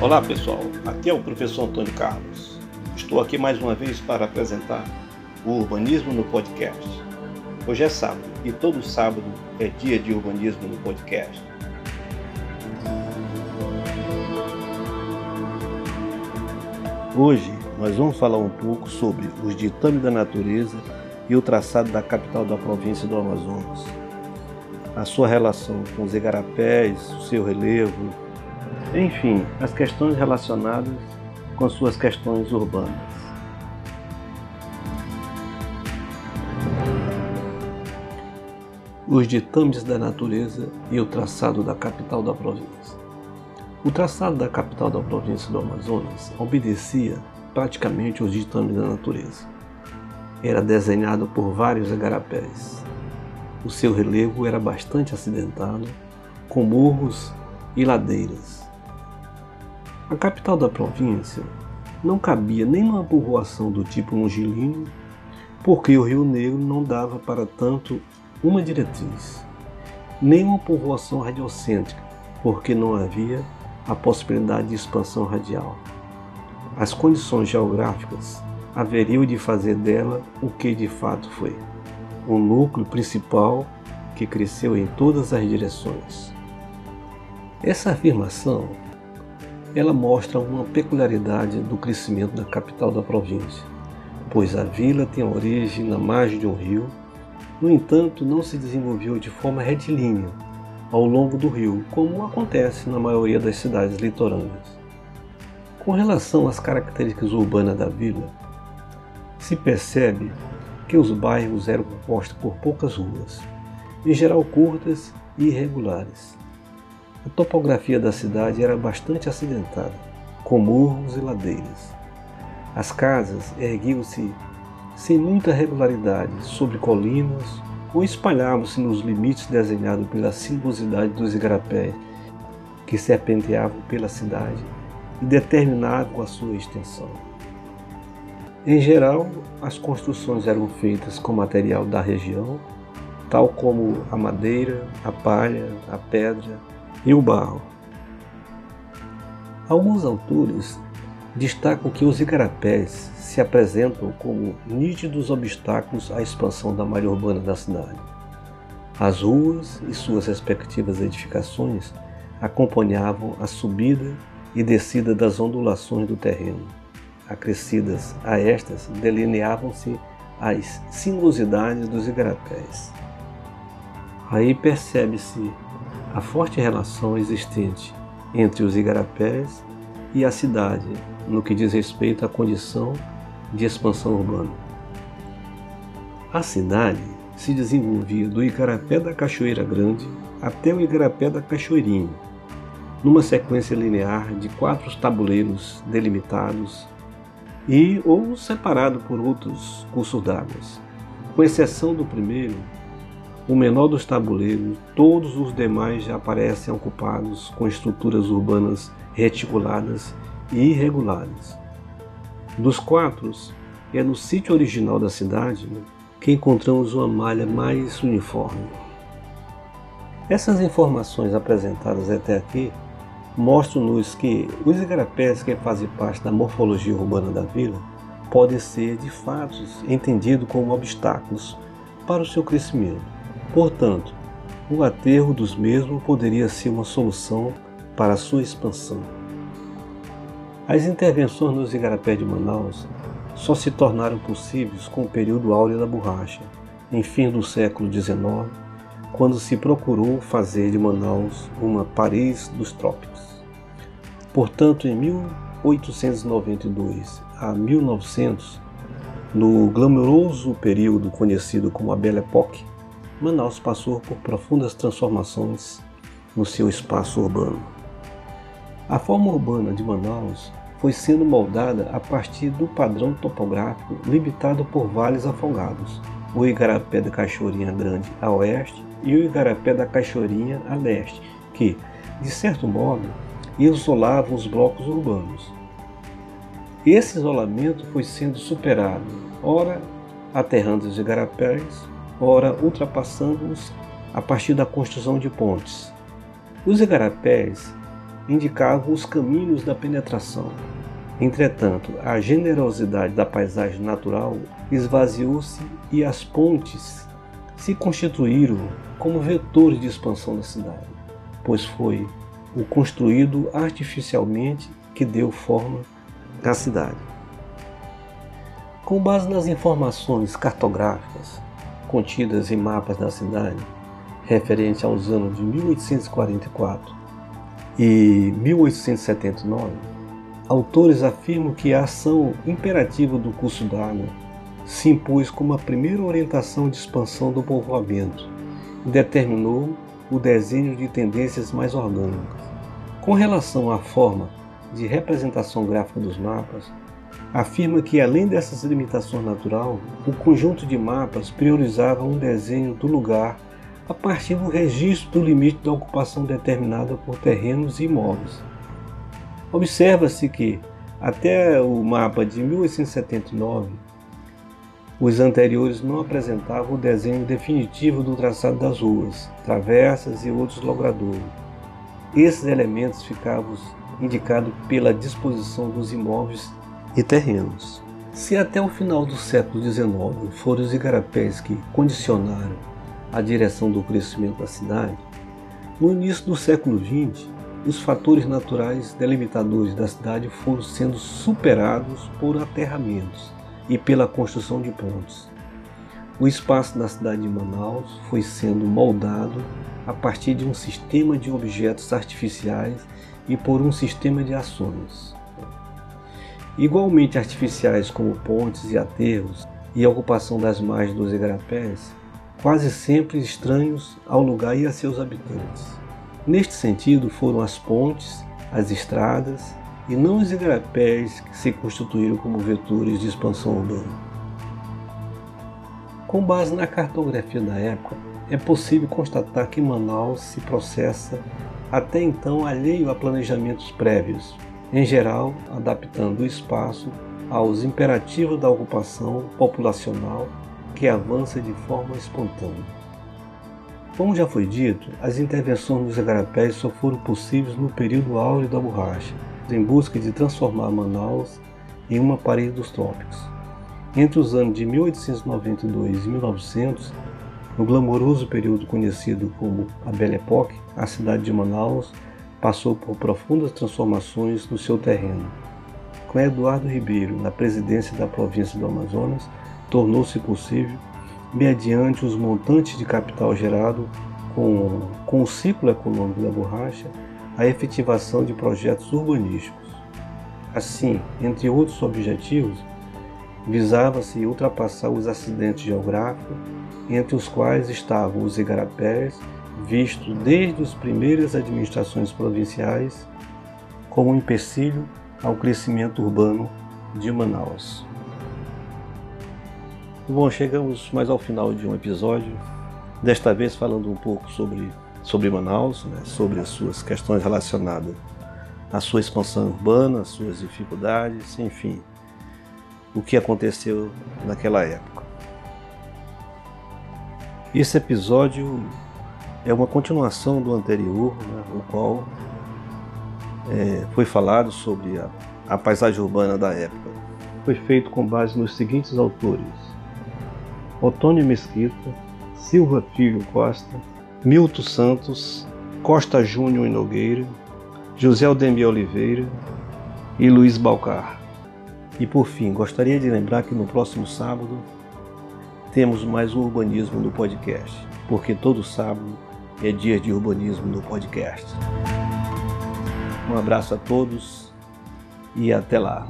Olá pessoal, aqui é o professor Antônio Carlos. Estou aqui mais uma vez para apresentar o Urbanismo no Podcast. Hoje é sábado e todo sábado é dia de urbanismo no podcast. Hoje nós vamos falar um pouco sobre os ditames da natureza e o traçado da capital da província do Amazonas. A sua relação com os igarapés, o seu relevo, enfim, as questões relacionadas com suas questões urbanas. Os ditames da natureza e o traçado da capital da província. O traçado da capital da província do Amazonas obedecia praticamente aos ditames da natureza. Era desenhado por vários igarapés. O seu relevo era bastante acidentado, com morros e ladeiras. A capital da província não cabia nem numa povoação do tipo longilíneo, porque o Rio Negro não dava para tanto uma diretriz, nem uma povoação radiocêntrica, porque não havia a possibilidade de expansão radial. As condições geográficas haveriam de fazer dela o que de fato foi, um núcleo principal que cresceu em todas as direções. Essa afirmação ela mostra uma peculiaridade do crescimento da capital da província, pois a vila tem origem na margem de um rio, no entanto, não se desenvolveu de forma retilínea ao longo do rio, como acontece na maioria das cidades litorâneas. Com relação às características urbanas da vila, se percebe que os bairros eram compostos por poucas ruas, em geral curtas e irregulares a topografia da cidade era bastante acidentada, com morros e ladeiras. As casas erguiam-se sem muita regularidade sobre colinas ou espalhavam-se nos limites desenhados pela sinuosidade dos igarapés que serpenteavam pela cidade e determinavam a sua extensão. Em geral, as construções eram feitas com material da região, tal como a madeira, a palha, a pedra, e o barro. Alguns autores destacam que os igarapés se apresentam como nítidos obstáculos à expansão da malha urbana da cidade. As ruas e suas respectivas edificações acompanhavam a subida e descida das ondulações do terreno. Acrescidas a estas, delineavam-se as sinuosidades dos igarapés. Aí percebe-se a forte relação existente entre os igarapés e a cidade no que diz respeito à condição de expansão urbana. A cidade se desenvolvia do Igarapé da Cachoeira Grande até o Igarapé da Cachoeirinha, numa sequência linear de quatro tabuleiros delimitados e ou separado por outros cursos d'água. Com exceção do primeiro, o menor dos tabuleiros, todos os demais já aparecem ocupados com estruturas urbanas reticuladas e irregulares. Dos quatro, é no sítio original da cidade que encontramos uma malha mais uniforme. Essas informações apresentadas até aqui mostram-nos que os igarapés que fazem parte da morfologia urbana da vila podem ser, de fato, entendidos como obstáculos para o seu crescimento Portanto, o aterro dos mesmos poderia ser uma solução para sua expansão. As intervenções nos igarapés de Manaus só se tornaram possíveis com o período áureo da borracha, em fim do século XIX, quando se procurou fazer de Manaus uma Paris dos trópicos. Portanto, em 1892 a 1900, no glamouroso período conhecido como a Belle Époque, Manaus passou por profundas transformações no seu espaço urbano. A forma urbana de Manaus foi sendo moldada a partir do padrão topográfico limitado por vales afogados, o Igarapé da Cachoeirinha Grande a oeste e o Igarapé da Cachoeirinha a leste, que, de certo modo, isolavam os blocos urbanos. Esse isolamento foi sendo superado, ora aterrando os igarapés, ora ultrapassando-os a partir da construção de pontes. Os igarapés indicavam os caminhos da penetração. Entretanto, a generosidade da paisagem natural esvaziou-se e as pontes se constituíram como vetores de expansão da cidade, pois foi o construído artificialmente que deu forma à cidade. Com base nas informações cartográficas contidas em mapas da cidade, referente aos anos de 1844 e 1879, autores afirmam que a ação imperativa do curso d'água se impôs como a primeira orientação de expansão do povoamento e determinou o desenho de tendências mais orgânicas. Com relação à forma de representação gráfica dos mapas, afirma que, além dessas limitações naturais, o conjunto de mapas priorizava um desenho do lugar a partir do registro do limite da ocupação determinada por terrenos e imóveis. Observa-se que, até o mapa de 1879, os anteriores não apresentavam o desenho definitivo do traçado das ruas, travessas e outros logradouros. Esses elementos ficavam indicados pela disposição dos imóveis e terrenos. Se até o final do século XIX foram os igarapés que condicionaram a direção do crescimento da cidade, no início do século XX, os fatores naturais delimitadores da cidade foram sendo superados por aterramentos e pela construção de pontes. O espaço da cidade de Manaus foi sendo moldado a partir de um sistema de objetos artificiais e por um sistema de ações. Igualmente artificiais como pontes e aterros e a ocupação das margens dos igarapés, quase sempre estranhos ao lugar e a seus habitantes. Neste sentido foram as pontes, as estradas e não os igarapés que se constituíram como vetores de expansão urbana. Com base na cartografia da época, é possível constatar que Manaus se processa até então alheio a planejamentos prévios, em geral adaptando o espaço aos imperativos da ocupação populacional que avança de forma espontânea. Como já foi dito, as intervenções dos igarapés só foram possíveis no período áureo da borracha, em busca de transformar Manaus em uma parede dos trópicos. Entre os anos de 1892 e 1900, no glamouroso período conhecido como a Belle Époque, a cidade de Manaus passou por profundas transformações no seu terreno. Com Eduardo Ribeiro na presidência da província do Amazonas, tornou-se possível, mediante os montantes de capital gerado com, com o ciclo econômico da borracha, a efetivação de projetos urbanísticos. Assim, entre outros objetivos, visava-se ultrapassar os acidentes geográficos, entre os quais estavam os igarapés, vistos desde as primeiras administrações provinciais como um empecilho ao crescimento urbano de Manaus. Bom, chegamos mais ao final de um episódio, desta vez falando um pouco sobre sobre Manaus, né, sobre as suas questões relacionadas à sua expansão urbana, às suas dificuldades, enfim, o que aconteceu naquela época. Esse episódio é uma continuação do anterior, né, o qual é, foi falado sobre a, a paisagem urbana da época. Foi feito com base nos seguintes autores: Otônio Mesquita, Silva Filho Costa, Milton Santos, Costa Júnior e Nogueira, José Aldemir Oliveira e Luiz Balcar. E por fim, gostaria de lembrar que no próximo sábado temos mais um urbanismo no podcast, porque todo sábado é dia de urbanismo no podcast. Um abraço a todos e até lá.